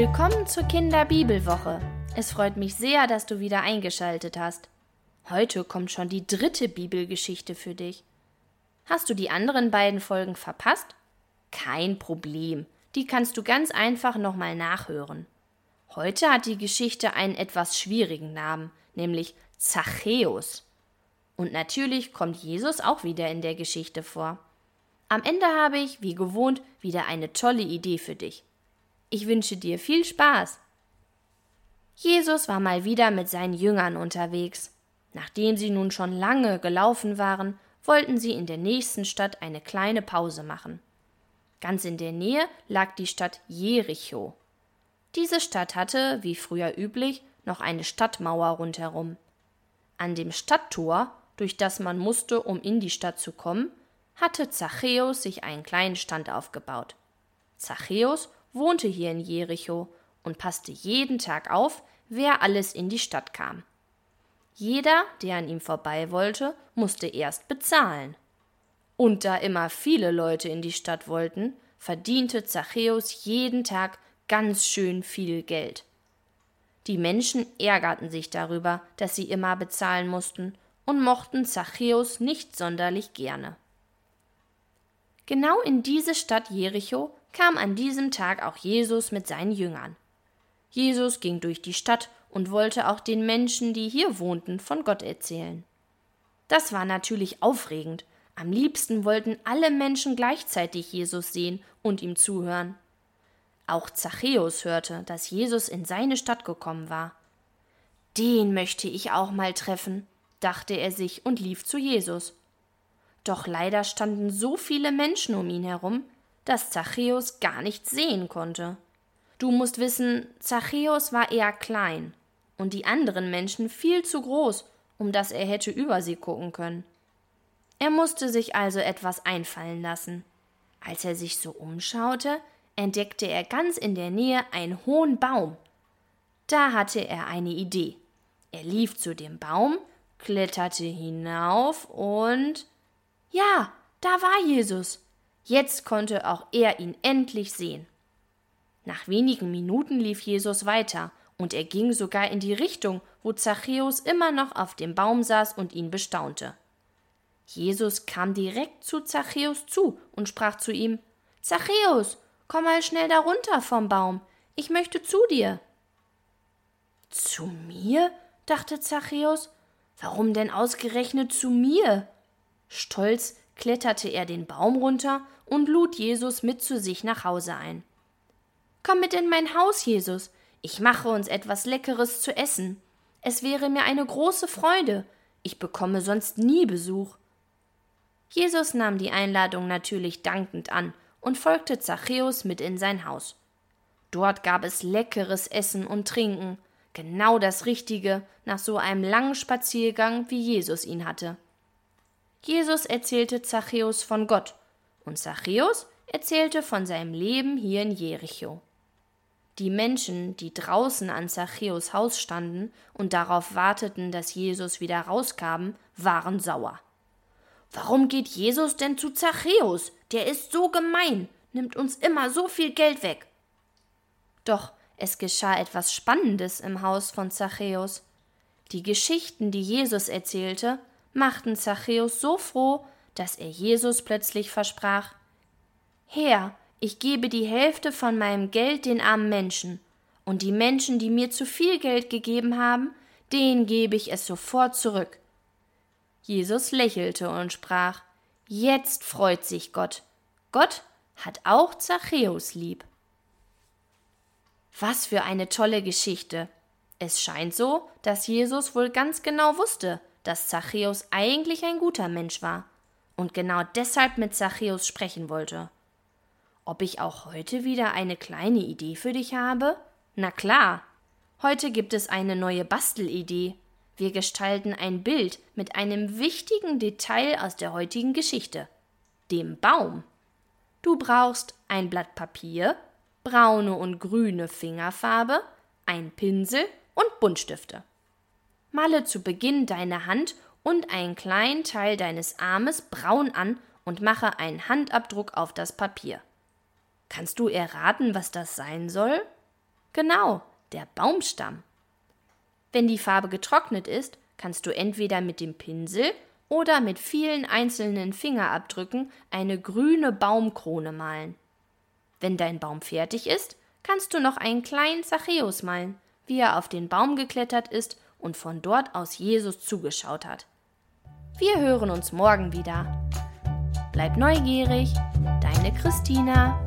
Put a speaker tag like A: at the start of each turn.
A: Willkommen zur Kinderbibelwoche. Es freut mich sehr, dass du wieder eingeschaltet hast. Heute kommt schon die dritte Bibelgeschichte für dich. Hast du die anderen beiden Folgen verpasst? Kein Problem. Die kannst du ganz einfach nochmal nachhören. Heute hat die Geschichte einen etwas schwierigen Namen, nämlich Zachäus. Und natürlich kommt Jesus auch wieder in der Geschichte vor. Am Ende habe ich, wie gewohnt, wieder eine tolle Idee für dich. Ich wünsche dir viel Spaß. Jesus war mal wieder mit seinen Jüngern unterwegs. Nachdem sie nun schon lange gelaufen waren, wollten sie in der nächsten Stadt eine kleine Pause machen. Ganz in der Nähe lag die Stadt Jericho. Diese Stadt hatte, wie früher üblich, noch eine Stadtmauer rundherum. An dem Stadttor, durch das man musste, um in die Stadt zu kommen, hatte Zachäus sich einen kleinen Stand aufgebaut. Zachäus wohnte hier in Jericho und passte jeden Tag auf, wer alles in die Stadt kam. Jeder, der an ihm vorbei wollte, musste erst bezahlen. Und da immer viele Leute in die Stadt wollten, verdiente Zachäus jeden Tag ganz schön viel Geld. Die Menschen ärgerten sich darüber, dass sie immer bezahlen mussten und mochten Zachäus nicht sonderlich gerne. Genau in diese Stadt Jericho kam an diesem Tag auch Jesus mit seinen Jüngern. Jesus ging durch die Stadt und wollte auch den Menschen, die hier wohnten, von Gott erzählen. Das war natürlich aufregend. Am liebsten wollten alle Menschen gleichzeitig Jesus sehen und ihm zuhören. Auch Zachäus hörte, dass Jesus in seine Stadt gekommen war. Den möchte ich auch mal treffen, dachte er sich und lief zu Jesus. Doch leider standen so viele Menschen um ihn herum, dass Zachäus gar nichts sehen konnte. Du musst wissen, Zachäus war eher klein und die anderen Menschen viel zu groß, um dass er hätte über sie gucken können. Er musste sich also etwas einfallen lassen. Als er sich so umschaute, entdeckte er ganz in der Nähe einen hohen Baum. Da hatte er eine Idee. Er lief zu dem Baum, kletterte hinauf und ja, da war Jesus. Jetzt konnte auch er ihn endlich sehen. Nach wenigen Minuten lief Jesus weiter, und er ging sogar in die Richtung, wo Zachäus immer noch auf dem Baum saß und ihn bestaunte. Jesus kam direkt zu Zachäus zu und sprach zu ihm Zachäus, komm mal schnell darunter vom Baum, ich möchte zu dir. Zu mir? dachte Zachäus. Warum denn ausgerechnet zu mir? Stolz kletterte er den Baum runter und lud Jesus mit zu sich nach Hause ein. Komm mit in mein Haus, Jesus. Ich mache uns etwas Leckeres zu essen. Es wäre mir eine große Freude. Ich bekomme sonst nie Besuch. Jesus nahm die Einladung natürlich dankend an und folgte Zachäus mit in sein Haus. Dort gab es leckeres Essen und Trinken, genau das Richtige nach so einem langen Spaziergang, wie Jesus ihn hatte. Jesus erzählte Zachäus von Gott und Zachäus erzählte von seinem Leben hier in Jericho. Die Menschen, die draußen an Zachäus Haus standen und darauf warteten, dass Jesus wieder rauskam, waren sauer. Warum geht Jesus denn zu Zachäus? Der ist so gemein, nimmt uns immer so viel Geld weg. Doch es geschah etwas Spannendes im Haus von Zachäus. Die Geschichten, die Jesus erzählte, machten Zachäus so froh, dass er Jesus plötzlich versprach Herr, ich gebe die Hälfte von meinem Geld den armen Menschen, und die Menschen, die mir zu viel Geld gegeben haben, denen gebe ich es sofort zurück. Jesus lächelte und sprach Jetzt freut sich Gott. Gott hat auch Zachäus lieb. Was für eine tolle Geschichte. Es scheint so, dass Jesus wohl ganz genau wusste, dass Zachäus eigentlich ein guter Mensch war und genau deshalb mit Zachäus sprechen wollte. Ob ich auch heute wieder eine kleine Idee für dich habe? Na klar. Heute gibt es eine neue Bastelidee. Wir gestalten ein Bild mit einem wichtigen Detail aus der heutigen Geschichte, dem Baum. Du brauchst ein Blatt Papier, braune und grüne Fingerfarbe, ein Pinsel und Buntstifte. Male zu Beginn deine Hand und einen kleinen Teil deines Armes braun an und mache einen Handabdruck auf das Papier. Kannst du erraten, was das sein soll? Genau, der Baumstamm. Wenn die Farbe getrocknet ist, kannst du entweder mit dem Pinsel oder mit vielen einzelnen Fingerabdrücken eine grüne Baumkrone malen. Wenn dein Baum fertig ist, kannst du noch einen kleinen Zachäus malen, wie er auf den Baum geklettert ist und von dort aus Jesus zugeschaut hat. Wir hören uns morgen wieder. Bleib neugierig, deine Christina.